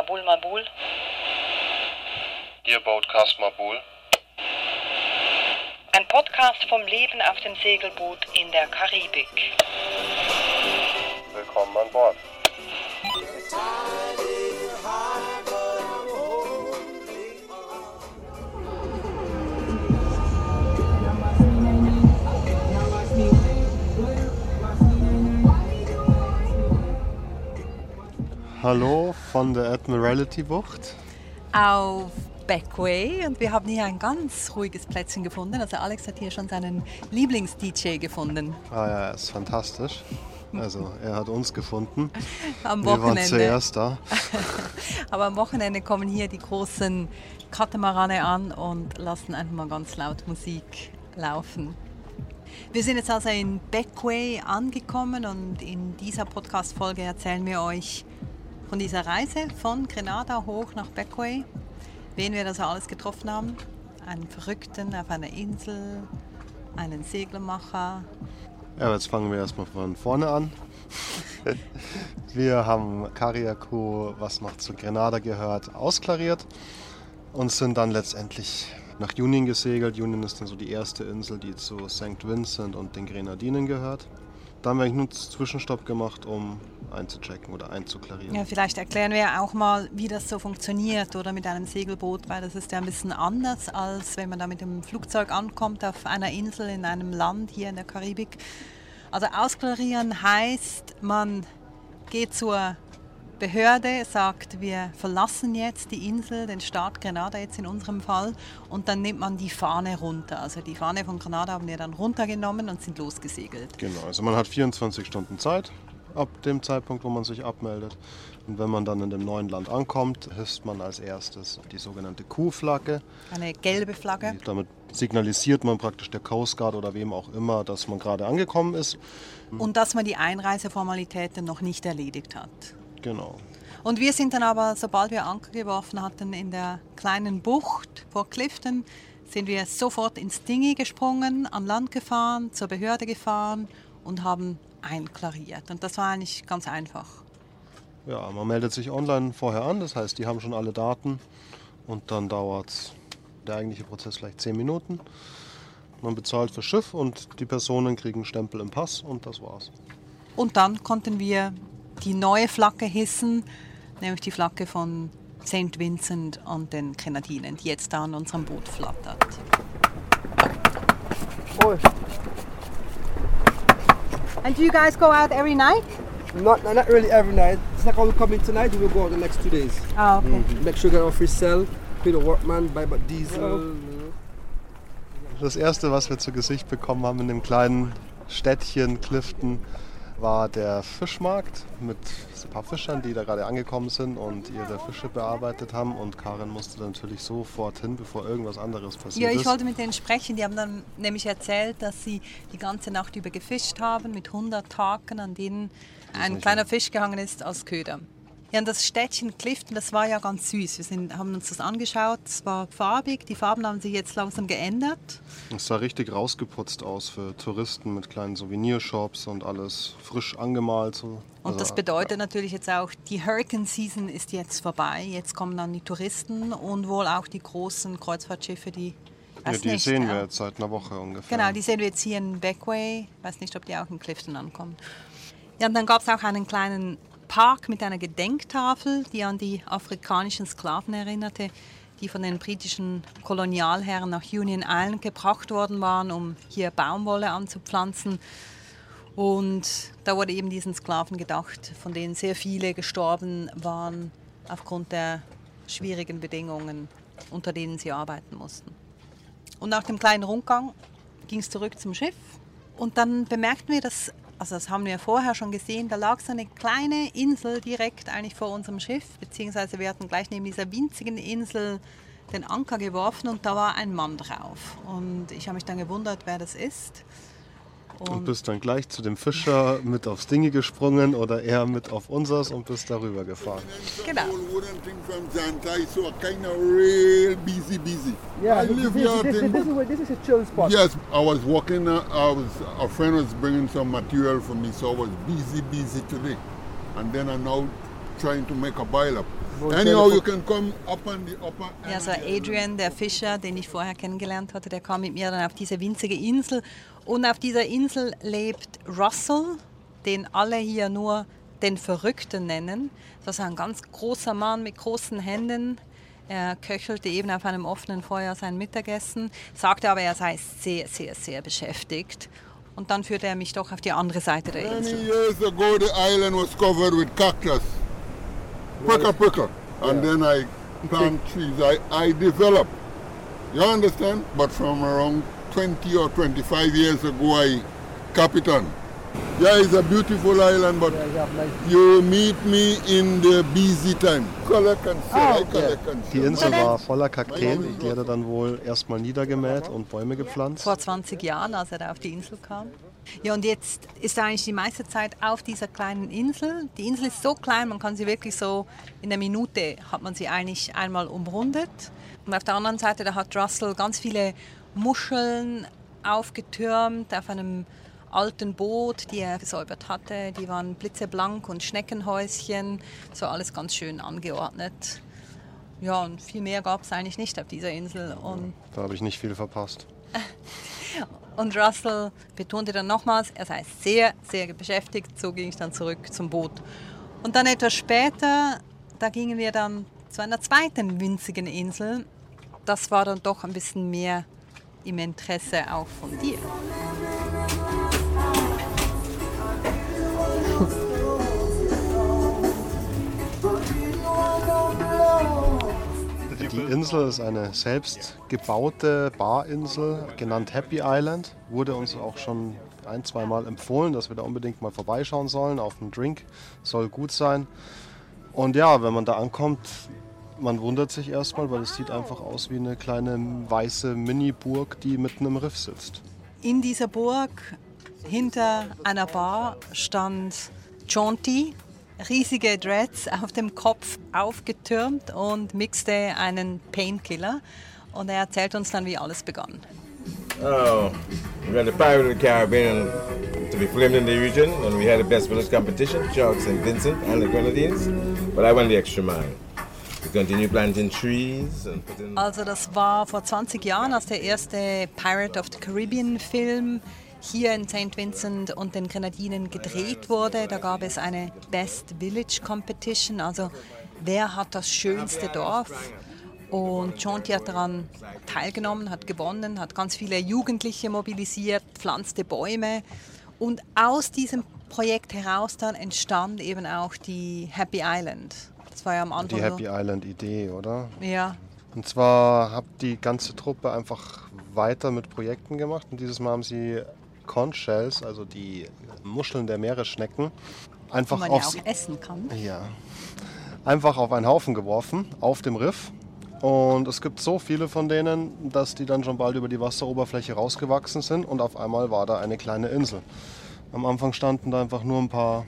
Mabul Mabul. Ihr Boatcast Mabul. Ein Podcast vom Leben auf dem Segelboot in der Karibik. Willkommen an Bord. Hallo von der Admiralty Bucht. auf Backway und wir haben hier ein ganz ruhiges Plätzchen gefunden. Also Alex hat hier schon seinen Lieblings-DJ gefunden. Ah ja, er ist fantastisch. Also er hat uns gefunden. Am Wir waren Wochenende. zuerst da. Aber am Wochenende kommen hier die großen Katamarane an und lassen einfach mal ganz laut Musik laufen. Wir sind jetzt also in Backway angekommen und in dieser Podcast-Folge erzählen wir euch von dieser Reise von Grenada hoch nach Backway, wen wir da so alles getroffen haben. Einen Verrückten auf einer Insel, einen Seglermacher, Ja, aber jetzt fangen wir erstmal von vorne an. Wir haben Kariako, was noch zu Grenada gehört, ausklariert und sind dann letztendlich nach Union gesegelt. Union ist dann so die erste Insel, die zu St. Vincent und den Grenadinen gehört. Da haben wir einen Zwischenstopp gemacht, um einzuchecken oder einzuklarieren. Ja, vielleicht erklären wir auch mal, wie das so funktioniert oder mit einem Segelboot, weil das ist ja ein bisschen anders, als wenn man da mit dem Flugzeug ankommt auf einer Insel in einem Land hier in der Karibik. Also ausklarieren heißt, man geht zur Behörde, sagt, wir verlassen jetzt die Insel, den Staat Grenada jetzt in unserem Fall, und dann nimmt man die Fahne runter. Also die Fahne von Grenada haben wir dann runtergenommen und sind losgesegelt. Genau, also man hat 24 Stunden Zeit ab dem Zeitpunkt, wo man sich abmeldet. Und wenn man dann in dem neuen Land ankommt, hisst man als erstes die sogenannte Q-Flagge. Eine gelbe Flagge. Damit signalisiert man praktisch der Coast Guard oder wem auch immer, dass man gerade angekommen ist. Und dass man die Einreiseformalitäten noch nicht erledigt hat. Genau. Und wir sind dann aber, sobald wir Anker geworfen hatten in der kleinen Bucht vor Clifton, sind wir sofort ins Dingy gesprungen, an Land gefahren, zur Behörde gefahren und haben einklariert. Und das war eigentlich ganz einfach. Ja, man meldet sich online vorher an, das heißt, die haben schon alle Daten und dann dauert der eigentliche Prozess vielleicht 10 Minuten. Man bezahlt für Schiff und die Personen kriegen Stempel im Pass und das war's. Und dann konnten wir die neue Flagge hissen, nämlich die Flagge von St. Vincent und den Grenadinen, die jetzt da an unserem Boot flattert. And do you guys go out every night? Not, not really every night. It's like how we come in tonight, we will go out the next two days. Ah, okay. Make sure you get our free cell, pay the workman, buy diesel. Das erste, was wir zu Gesicht bekommen haben in dem kleinen Städtchen Clifton, war der Fischmarkt mit ein paar Fischern, die da gerade angekommen sind und ihre Fische bearbeitet haben. Und Karin musste natürlich sofort hin, bevor irgendwas anderes passiert Ja, ich ist. wollte mit denen sprechen. Die haben dann nämlich erzählt, dass sie die ganze Nacht über gefischt haben mit 100 Taken, an denen ein kleiner Fisch gehangen ist als Köder. Ja, und das Städtchen Clifton, das war ja ganz süß. Wir sind, haben uns das angeschaut. Es war farbig. Die Farben haben sich jetzt langsam geändert. Es sah richtig rausgeputzt aus für Touristen mit kleinen Souvenirshops und alles frisch angemalt. So. Und Also, das bedeutet natürlich jetzt auch, die Hurricane Season ist jetzt vorbei. Jetzt kommen dann die Touristen und wohl auch die großen Kreuzfahrtschiffe, die. Ja, die nicht, sehen ja. wir jetzt seit einer Woche ungefähr. Genau, die sehen wir jetzt hier in Backway. Ich weiß nicht, ob die auch in Clifton ankommen. Ja, und dann gab es auch einen kleinen Park mit einer Gedenktafel, die an die afrikanischen Sklaven erinnerte, die von den britischen Kolonialherren nach Union Island gebracht worden waren, um hier Baumwolle anzupflanzen. Und da wurde eben diesen Sklaven gedacht, von denen sehr viele gestorben waren aufgrund der schwierigen Bedingungen, unter denen sie arbeiten mussten. Und nach dem kleinen Rundgang ging es zurück zum Schiff. Und dann bemerkten wir, dass, also das haben wir vorher schon gesehen, da lag so eine kleine Insel direkt eigentlich vor unserem Schiff, beziehungsweise wir hatten gleich neben dieser winzigen Insel den Anker geworfen und da war ein Mann drauf. Und ich habe mich dann gewundert, wer das ist. Und bist dann gleich zu dem Fischer mit aufs Dinge gesprungen oder eher mit auf unseres und bist darüber gefahren. Genau. Yeah, I this, live this, here. this, is, this is a chill spot. Yes, I was walking. Uh, I was a friend was bringing some material for me, so I was busy, busy today. And then I'm now trying to make a boil up. Anyhow, you can come up on the upper end. Ja, so Adrian, der Fischer, den ich vorher kennengelernt hatte, der kam mit mir dann auf diese winzige Insel. Und auf dieser Insel lebt Russell, den alle hier nur den Verrückten nennen. Das ist ein ganz großer Mann mit großen Händen. Er köchelte eben auf einem offenen Feuer sein Mittagessen, sagte aber, er sei sehr, sehr, sehr beschäftigt. Und dann führte er mich doch auf die andere Seite der Many Insel. years ago, the island was covered with cactus. Pricker, pricker. And then I plant trees. I, I develop. You understand? But from around 20 or 25 years ago, I Capitan. Yeah, it's a beautiful island, but you meet me in the busy time. And Die. Insel war voller Kakteen, die hat er dann wohl erstmal niedergemäht und Bäume gepflanzt. vor 20 Jahren, als er da auf die Insel kam. Ja, und jetzt ist er eigentlich die meiste Zeit auf dieser kleinen Insel. Die Insel ist so klein, man kann sie wirklich so in einer Minute hat man sie eigentlich einmal umrundet. Und auf der anderen Seite, da hat Russell ganz viele Muscheln aufgetürmt auf einem alten Boot, die er gesäubert hatte. Die waren blitzeblank und Schneckenhäuschen, so alles ganz schön angeordnet. Ja, und viel mehr gab es eigentlich nicht auf dieser Insel. Und Da habe ich nicht viel verpasst. und Russell betonte dann nochmals, er sei sehr, sehr beschäftigt. So ging ich dann zurück zum Boot. Und dann etwas später, da gingen wir dann zu einer zweiten winzigen Insel. Das war dann doch ein bisschen mehr im Interesse auch von dir. Die Insel ist eine selbst gebaute Barinsel, genannt Happy Island. Wurde uns auch schon ein, zwei Mal empfohlen, dass wir da unbedingt mal vorbeischauen sollen. Auf einen Drink soll gut sein. Und ja, wenn man da ankommt, man wundert sich erstmal, weil es sieht einfach aus wie eine kleine weiße Mini-Burg, die mitten im Riff sitzt. In dieser Burg hinter einer Bar stand Jaunty, riesige Dreads auf dem Kopf aufgetürmt und mixte einen Painkiller. Und er erzählt uns dann, wie alles begann. Oh, we had the Pirate of the Caribbean to be filmed in the region, and we had the best village competition, Sharks and Vincent and the Grenadines. But I went the extra mile. Also das war vor 20 Jahren, als der erste Pirate of the Caribbean Film hier in St. Vincent und den Grenadinen gedreht wurde. Da gab es eine Best Village Competition, also wer hat das schönste Dorf? Und Jonty hat daran teilgenommen, hat gewonnen, hat ganz viele Jugendliche mobilisiert, pflanzte Bäume. Und aus diesem Projekt heraus dann entstand eben auch die Happy Island. Das war ja am Anfang Die Happy so. Island Idee, oder? Ja, Und zwar hat die ganze Truppe einfach weiter mit Projekten gemacht. Und dieses Mal haben sie Conch Shells, also die Muscheln der Meeresschnecken, die einfach man ja aufs, auch essen kann. ja, einfach auf einen Haufen geworfen, auf dem Riff. Und es gibt so viele von denen, dass die dann schon bald über die Wasseroberfläche rausgewachsen sind und auf einmal war da eine kleine Insel. Am Anfang standen da einfach nur ein paar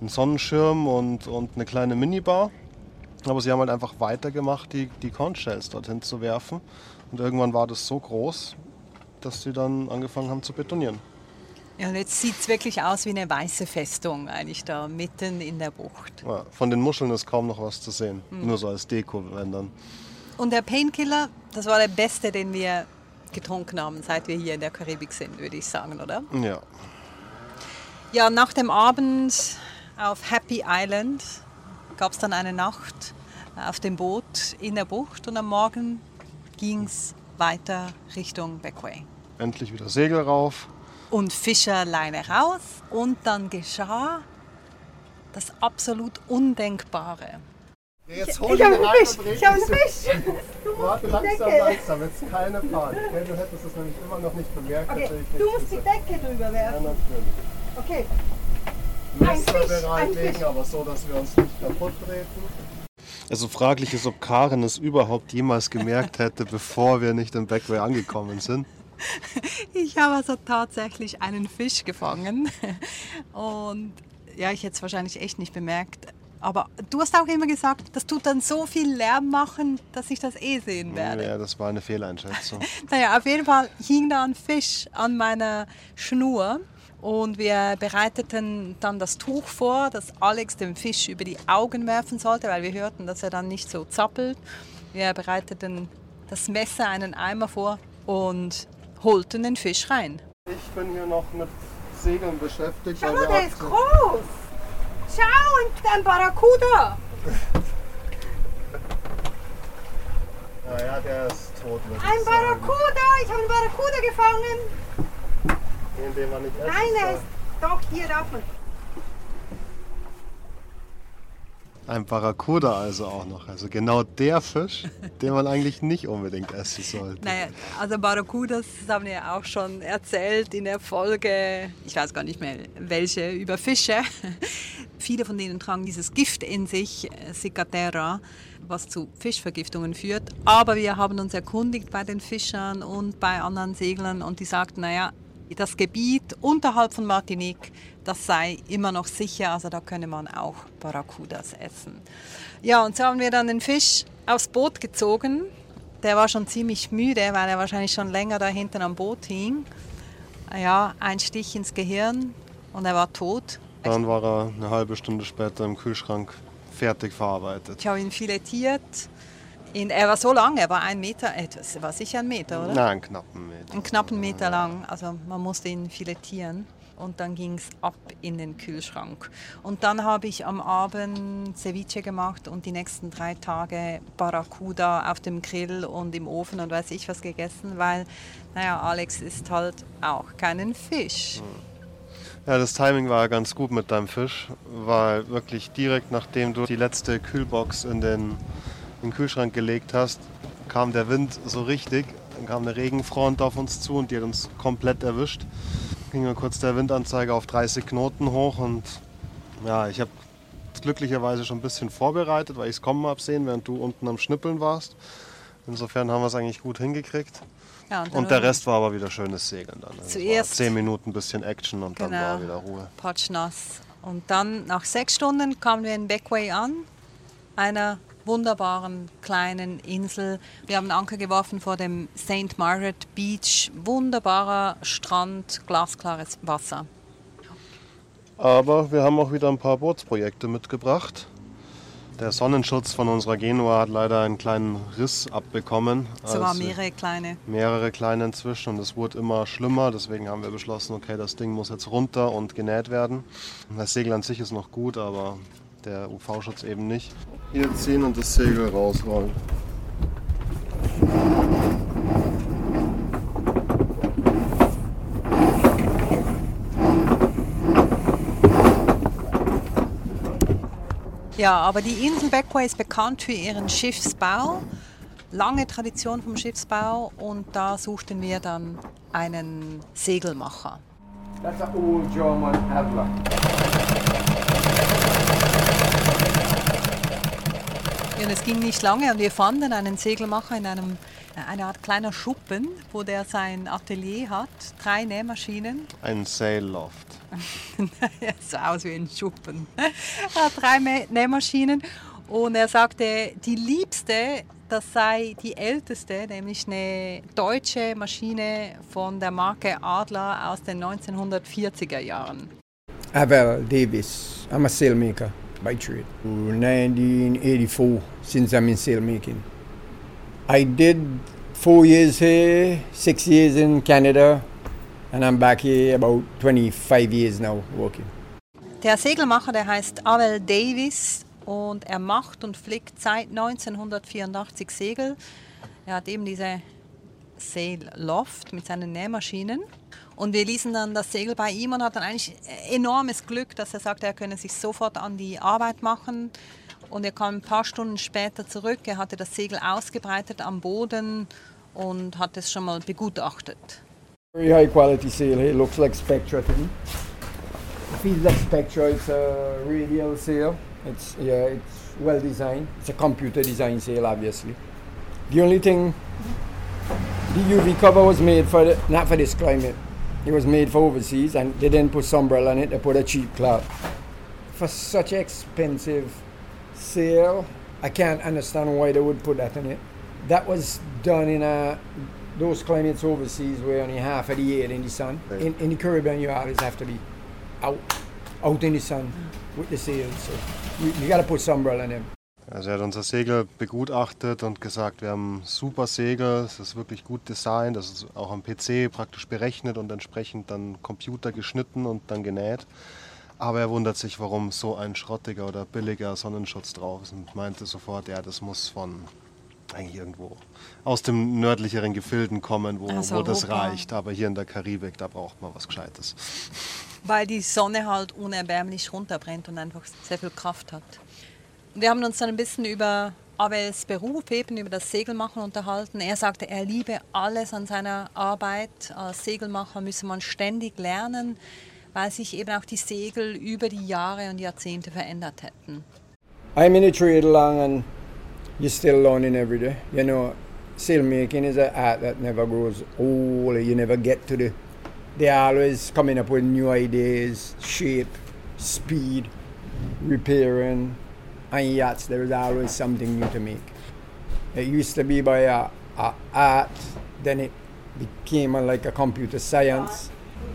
ein Sonnenschirm und, und eine kleine Minibar. Aber sie haben halt einfach weitergemacht, die, die Conch Shells dorthin zu werfen. Und irgendwann war das so groß, dass sie dann angefangen haben zu betonieren. Ja, und jetzt sieht es wirklich aus wie eine weiße Festung, eigentlich da mitten in der Bucht. Ja, von den Muscheln ist kaum noch was zu sehen. Nur so als Deko, wenn dann. Und der Painkiller, das war der beste, den wir getrunken haben, seit wir hier in der Karibik sind, würde ich sagen, oder? Ja, Ja, nach dem Abend auf Happy Island gab es dann eine Nacht auf dem Boot in der Bucht und am Morgen ging es weiter Richtung Backway. endlich wieder Segel rauf. Und Fischerleine raus und dann geschah das absolut Undenkbare. Jetzt Ich habe einen Fisch! Ich habe einen Fisch! Warte langsam, Decke. langsam, jetzt keine Panik. Du hättest es nämlich immer noch nicht bemerkt. Okay, du musst die. Decke drüber Ja, werfen. natürlich. Okay. Messer bereitlegen, aber so, dass wir uns nicht kaputt treten. Also fraglich ist, ob Karen es überhaupt jemals gemerkt hätte, bevor wir nicht im Backway angekommen sind. Ich habe also tatsächlich einen Fisch gefangen und ja, ich hätte es wahrscheinlich echt nicht bemerkt. Aber du hast auch immer gesagt, das tut dann so viel Lärm machen, dass ich das eh sehen werde. Ja, das war eine Fehleinschätzung. Naja, auf jeden Fall hing da ein Fisch an meiner Schnur Und wir bereiteten dann das Tuch vor, das Alex dem Fisch über die Augen werfen sollte, weil wir hörten, dass er dann nicht so zappelt. Wir bereiteten das Messer, einen Eimer vor und holten den Fisch rein. Ich bin hier noch mit Segeln beschäftigt. Schau mal, der ist groß! Schau, ein Barracuda! Naja, der ist tot. Ein. Barracuda! Ich habe einen Barracuda gefangen! Den, den man nicht essen Nein, er ist doch hier darf man. Ein Barracuda also auch noch. Also genau der Fisch, den man eigentlich nicht unbedingt essen sollte. Naja, also Barracudas das haben wir ja auch schon erzählt in der Folge, ich weiß gar nicht mehr welche, über Fische. Viele von denen tragen dieses Gift in sich, äh, Cicatera, was zu Fischvergiftungen führt. Aber wir haben uns erkundigt bei den Fischern und bei anderen Seglern und die sagten, naja, das Gebiet unterhalb von Martinique, das sei immer noch sicher, also da könne man auch Barracudas essen. Ja, und so haben wir dann den Fisch aufs Boot gezogen. Der war schon ziemlich müde, weil er wahrscheinlich schon länger da hinten am Boot hing. Ja, ein Stich ins Gehirn und er war tot. Dann war er eine halbe Stunde später im Kühlschrank fertig verarbeitet. Ich habe ihn filetiert. In, er war so lang, er war ein Meter, etwas, war sicher ein Meter, oder? Na, einen knappen Meter. Einen knappen Meter lang. Also man musste ihn filetieren. Und dann ging es ab in den Kühlschrank. Und dann habe ich am Abend Ceviche gemacht und die nächsten drei Tage Barracuda auf dem Grill und im Ofen und weiß ich was gegessen, weil, naja, Alex isst halt auch keinen Fisch. Ja, das Timing war ganz gut mit deinem Fisch, weil wirklich direkt nachdem du die letzte Kühlbox in den, in den Kühlschrank gelegt hast, kam der Wind so richtig. Dann kam eine Regenfront auf uns zu und die hat uns komplett erwischt. Ging mir kurz der Windanzeiger auf 30 Knoten hoch und ja, ich habe glücklicherweise schon ein bisschen vorbereitet, weil ich es kommen habe sehen, während du unten am Schnippeln warst. Insofern haben wir es eigentlich gut hingekriegt. Ja, dann Und der Rest war aber wieder schönes Segeln dann. Also Zuerst- zehn Minuten ein bisschen Action und dann Genau. war wieder Ruhe. patschnass. Und dann nach sechs Stunden kamen wir in Beckway an, einer wunderbaren kleinen Insel. Wir haben Anker geworfen vor dem St. Margaret Beach. Wunderbarer Strand, glasklares Wasser. Aber wir haben auch wieder ein paar Bootsprojekte mitgebracht. Der Sonnenschutz von unserer Genua hat leider einen kleinen Riss abbekommen. Sogar Also mehrere kleine. mehrere kleine inzwischen und es wurde immer schlimmer. Deswegen haben wir beschlossen, okay, das Ding muss jetzt runter und genäht werden. Das Segel an sich ist noch gut, aber der UV-Schutz eben nicht. Hier ziehen und das Segel rausrollen. Ja, aber die Insel Beckway ist bekannt für ihren Schiffsbau. Lange Tradition vom Schiffsbau und da suchten wir dann einen Segelmacher. That's an old German Adler. Und es ging nicht lange und wir fanden einen Segelmacher in einem, äh, einer Art kleiner Schuppen, wo der sein Atelier hat. Drei Nähmaschinen. Ein Sail-Loft. Er sah aus wie ein Schuppen. Er hat drei Nähmaschinen und er sagte, die liebste, das sei die älteste, nämlich eine deutsche Maschine von der Marke Adler aus den 1940er Jahren. Avel Davis. I'm a sailmaker by trade. 1984 since I'm in sailmaking. I did four years here, six years in Canada, and I'm back here about 25 years now working. Der Segelmacher, der heißt Avel Davis und er macht und flickt seit 1984 Segel. Er hat eben diese Sail Loft mit seinen Nähmaschinen. Und wir ließen dann das Segel bei ihm und hat dann eigentlich enormes Glück, dass er sagte, er könne sich sofort an die Arbeit machen. Und er kam ein paar Stunden später zurück. Er hatte das Segel ausgebreitet am Boden und hat es schon mal begutachtet. Very high quality sail here. Looks like Spectra to me. It feels like Spectra. It's a radial sail. It's yeah, it's well designed. It's a computer design sail, obviously. The only thing, the UV cover was made for the, not for this climate. It was made for overseas, and they didn't put sunbrella on it. They put a cheap cloth. For such expensive sail, I can't understand why they would put that on it. That was done in a those climates overseas where only half of the year in the sun. Right. In, in the Caribbean, you always have to be out, out in the sun mm. with the sails. So you, you got to put some umbrella in them. Also er hat unser Segel begutachtet und gesagt, wir haben super Segel, es ist wirklich gut designt, das ist auch am PC praktisch berechnet und entsprechend dann Computer geschnitten und dann genäht. Aber er wundert sich, warum so ein schrottiger oder billiger Sonnenschutz drauf ist und meinte sofort, ja, das muss von eigentlich irgendwo aus dem nördlicheren Gefilden kommen, wo, Aus wo das reicht. Aber hier in der Karibik, da braucht man was Gescheites. weil die Sonne halt unerbärmlich runterbrennt und einfach sehr viel Kraft hat. Wir haben uns dann ein bisschen über Abels Beruf, eben über das Segelmachen unterhalten. Er sagte, er liebe alles an seiner Arbeit. Als Segelmacher müsse man ständig lernen, weil sich eben auch die Segel über die Jahre und Jahrzehnte verändert hätten. I'm in the trade along and you're still learning every day. You know, sailmaking is an art that never grows old. You never get to the. They're always coming up with new ideas, shape, speed, repairing. On yachts, there is always something new to make. It used to be by a, a art, then it became a, like a computer science.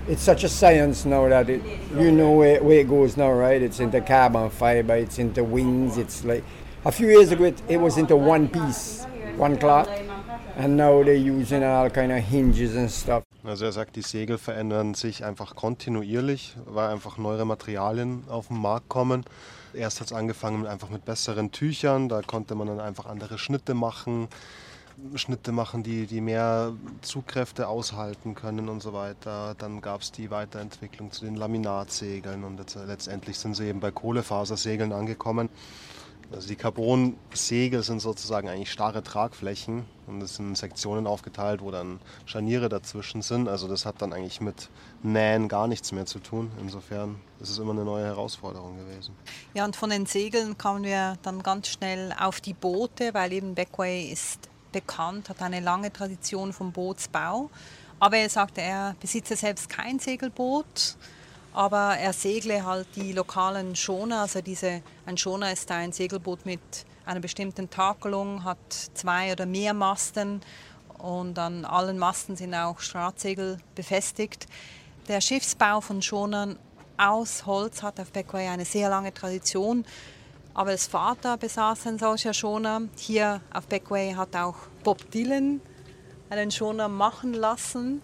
It's such a science now that it, you know where, where it goes now, right? It's into carbon fiber, it's into wings, it's like a few years ago it, it was into one piece, one cloth, and now they're using all kind of hinges and stuff. Also er sagt, die Segel verändern sich einfach kontinuierlich, weil einfach neuere Materialien auf den Markt kommen. Erst hat es angefangen mit, einfach mit besseren Tüchern, da konnte man dann einfach andere Schnitte machen, Schnitte machen, die, die mehr Zugkräfte aushalten können und so weiter. Dann gab es die Weiterentwicklung zu den Laminatsegeln und letztendlich sind sie eben bei Kohlefasersegeln angekommen. Also die Carbon-Segel sind sozusagen eigentlich starre Tragflächen und es sind Sektionen aufgeteilt, wo dann Scharniere dazwischen sind. Also das hat dann eigentlich mit Nähen gar nichts mehr zu tun. Insofern ist es immer eine neue Herausforderung gewesen. Ja, und von den Segeln kamen wir dann ganz schnell auf die Boote, weil eben Beckway ist bekannt, hat eine lange Tradition vom Bootsbau. Aber er sagte, er besitze selbst kein Segelboot, aber er segle halt die lokalen Schoner. Also diese, ein Schoner ist ein Segelboot mit einer bestimmten Takelung, hat zwei oder mehr Masten und an allen Masten sind auch Straßsegel befestigt. Der Schiffsbau von Schonern aus Holz hat auf Beckway eine sehr lange Tradition. Abels Vater besaß ein solcher Schoner. Hier auf Beckway hat auch Bob Dylan einen Schoner machen lassen.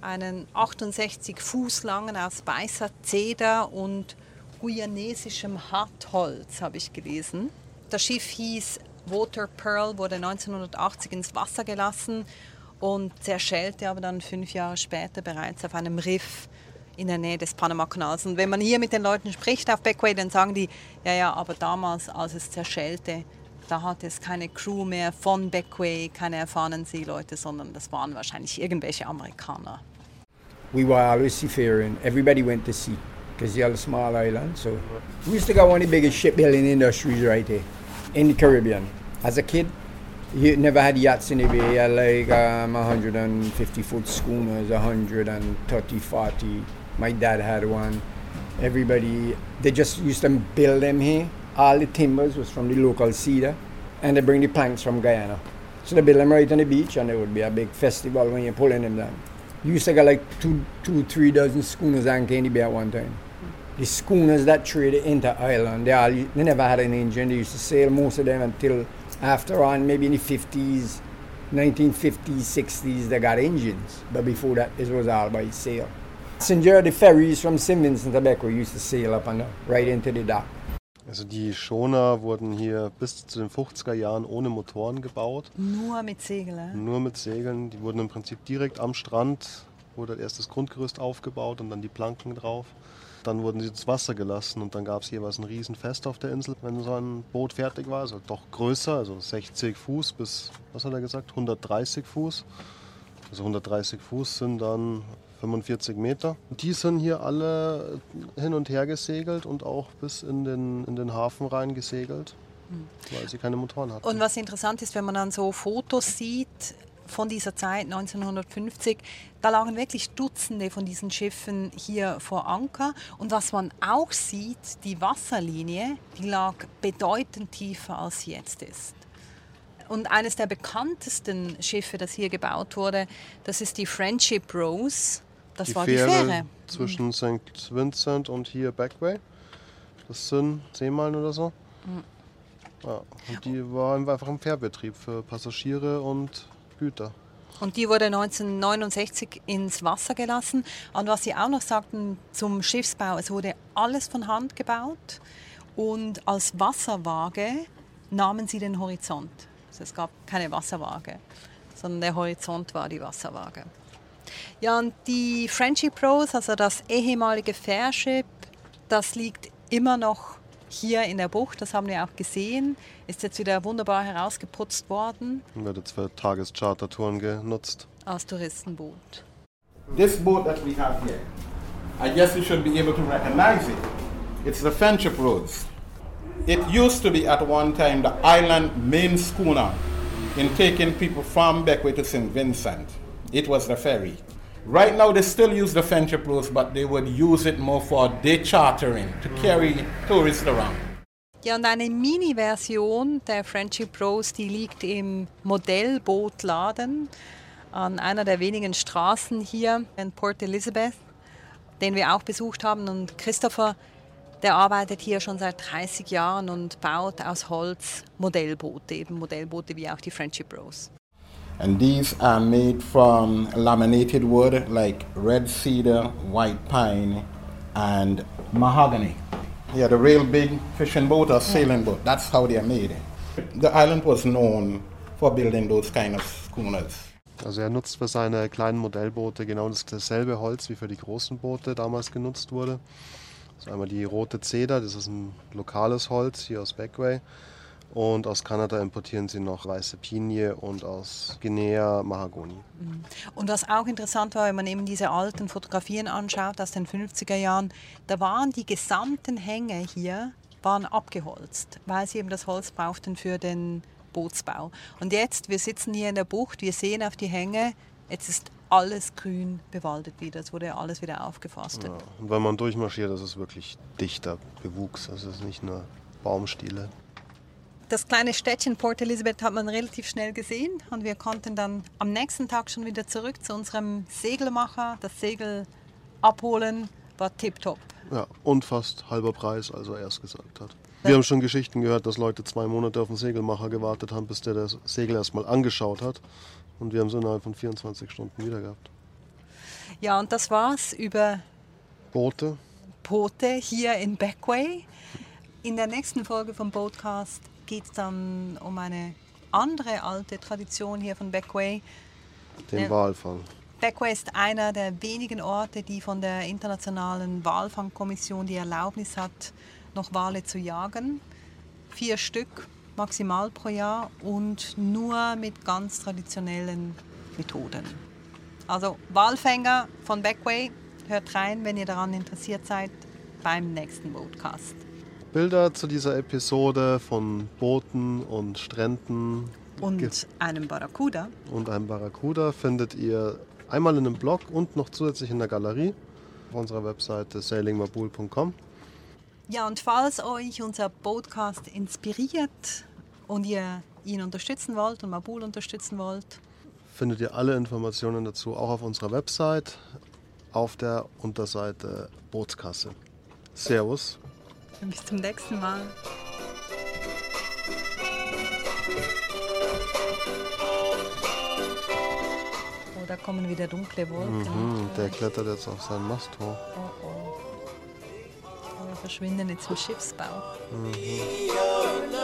Einen 68 Fuß langen aus weißer Zeder und guyanesischem Hartholz, habe ich gelesen. Das Schiff hieß Water Pearl, wurde 1980 ins Wasser gelassen und zerschellte aber dann fünf Jahre später bereits auf einem Riff in der Nähe des Panamakanals. Und wenn man hier mit den Leuten spricht auf Beckway, dann sagen die, ja, ja, aber damals, als es zerschellte, da hatte es keine Crew mehr von Beckway, keine erfahrenen Seeleute, sondern das waren wahrscheinlich irgendwelche Amerikaner. We were always seafaring. Everybody went to sea because you're a small island. So we used to go one of the biggest shipbuilding industries right here in the Caribbean. As a kid, you never had yachts in the bay. You had like um, 150 foot schooners, 130, 40. My dad had one. Everybody, they just used to build them here. All the timbers was from the local cedar, and they bring the planks from Guyana. So they build them right on the beach, and there would be a big festival when you're pulling them down. You used to get like two, two, three dozen schooners anchored in the bay at one time. The schooners that traded into Ireland, they all they never had an engine. They used to sail most of them until after on, maybe in the 50s, 1950s, 60s, they got engines. But before that, it was all by sail. Passenger, the ferries from St. Vincent Tobacco used to sail up and right into the dock. Also die Schoner wurden hier bis zu den 50er Jahren ohne Motoren gebaut, Nur mit Segeln. nur mit Segeln. Die wurden im Prinzip direkt am Strand, wurde erst das Grundgerüst aufgebaut und dann die Planken drauf. Dann wurden sie ins Wasser gelassen und dann gab es jeweils ein Riesenfest auf der Insel, wenn so ein Boot fertig war. Also doch größer, also 60 Fuß bis, was hat er gesagt, 130 Fuß. Also 130 Fuß sind dann 45 Meter. Die sind hier alle hin und her gesegelt und auch bis in den, in den Hafen rein gesegelt, weil sie keine Motoren hatten. Und was interessant ist, wenn man dann so Fotos sieht von dieser Zeit 1950, da lagen wirklich Dutzende von diesen Schiffen hier vor Anker. Und was man auch sieht, die Wasserlinie, die lag bedeutend tiefer als sie jetzt ist. Und eines der bekanntesten Schiffe, das hier gebaut wurde, das ist die Friendship Rose. Das die war Fähre die Fähre. zwischen St. Vincent und hier Backway. Das sind zehn Meilen oder so. Mhm. Ja, und die war einfach im Fährbetrieb für Passagiere und Güter. Und die wurde 1969 ins Wasser gelassen. Und was Sie auch noch sagten zum Schiffsbau, es wurde alles von Hand gebaut. Und als Wasserwaage nahmen sie den Horizont. Also es gab keine Wasserwaage, sondern der Horizont war die Wasserwaage. Ja, und die Friendship Rose, also das ehemalige Fährship, das liegt immer noch hier in der Bucht. Das haben wir auch gesehen. Ist jetzt wieder wunderbar herausgeputzt worden Und wird jetzt für Tageschartertouren genutzt. als Touristenboot. This boat that we have here, I guess you should be able to recognize it. It's the Friendship Rose. It used to be at one time the island main schooner in taking people from Beckway to St. Vincent. It was the ferry. Right now they still use the Friendship Rose, but they would use it more for day chartering to carry tourists around. Ja, und eine Mini-Version der Friendship Rose, die liegt im Modellbootladen an einer der wenigen Straßen hier in Port Elizabeth, den wir auch besucht haben. Und Christopher, der arbeitet hier schon seit 30 Jahren und baut aus Holz Modellboote, eben Modellboote wie auch die Friendship Rose. And these are made from laminated wood like red cedar, white pine, and mahogany. Yeah, the real big fishing boat or sailing boat, that's how they're made. The island was known for building those kind of schooners. Also er nutzt für seine kleinen Modellboote genau das- dasselbe Holz wie für die großen Boote damals genutzt wurde. Das ist einmal die rote Zeder, das ist ein lokales Holz hier aus Backway. Und aus Kanada importieren sie noch weiße Pinie und aus Guinea Mahagoni. Und was auch interessant war, wenn man eben diese alten Fotografien anschaut aus den 50er Jahren, da waren die gesamten Hänge hier waren abgeholzt, weil sie eben das Holz brauchten für den Bootsbau. Und jetzt, wir sitzen hier in der Bucht, wir sehen auf die Hänge, jetzt ist alles grün bewaldet wieder, es wurde alles wieder aufgeforstet. Ja. Und wenn man durchmarschiert, ist es wirklich dichter Bewuchs. Also es ist nicht nur Baumstiele. Das kleine Städtchen Port Elizabeth hat man relativ schnell gesehen und wir konnten dann am nächsten Tag schon wieder zurück zu unserem Segelmacher, das Segel abholen, war tipptopp. Ja, und fast halber Preis, als er erst gesagt hat. Wir haben schon Geschichten gehört, dass Leute zwei Monate auf den Segelmacher gewartet haben, bis der das Segel erstmal angeschaut hat. Und wir haben es innerhalb von 24 Stunden wieder gehabt. Ja, und das war's über Boote, Boote hier in Backway. In der nächsten Folge vom Boatcast geht es dann um eine andere alte Tradition hier von Backway. den Ja. Walfang. Backway ist einer der wenigen Orte, die von der Internationalen Walfangkommission die Erlaubnis hat, noch Wale zu jagen. Vier Stück maximal pro Jahr und nur mit ganz traditionellen Methoden. Also Walfänger von Backway, hört rein, wenn ihr daran interessiert seid, beim nächsten Boatcast. Bilder zu dieser Episode von Booten und Stränden Und einem Barracuda. und einem Barracuda findet ihr einmal in einem Blog und noch zusätzlich in der Galerie auf unserer Webseite sailingmabul.com. Ja, und falls euch unser Podcast inspiriert und ihr ihn unterstützen wollt und Mabul unterstützen wollt, Findet ihr alle Informationen dazu auch auf unserer Website auf der Unterseite Bootskasse. Servus. Bis zum nächsten Mal. Oh, da kommen wieder dunkle Wolken. Mhm, der klettert jetzt auf seinen Mast hoch. Oh, oh. Wir verschwinden jetzt im Schiffsbau. Mhm.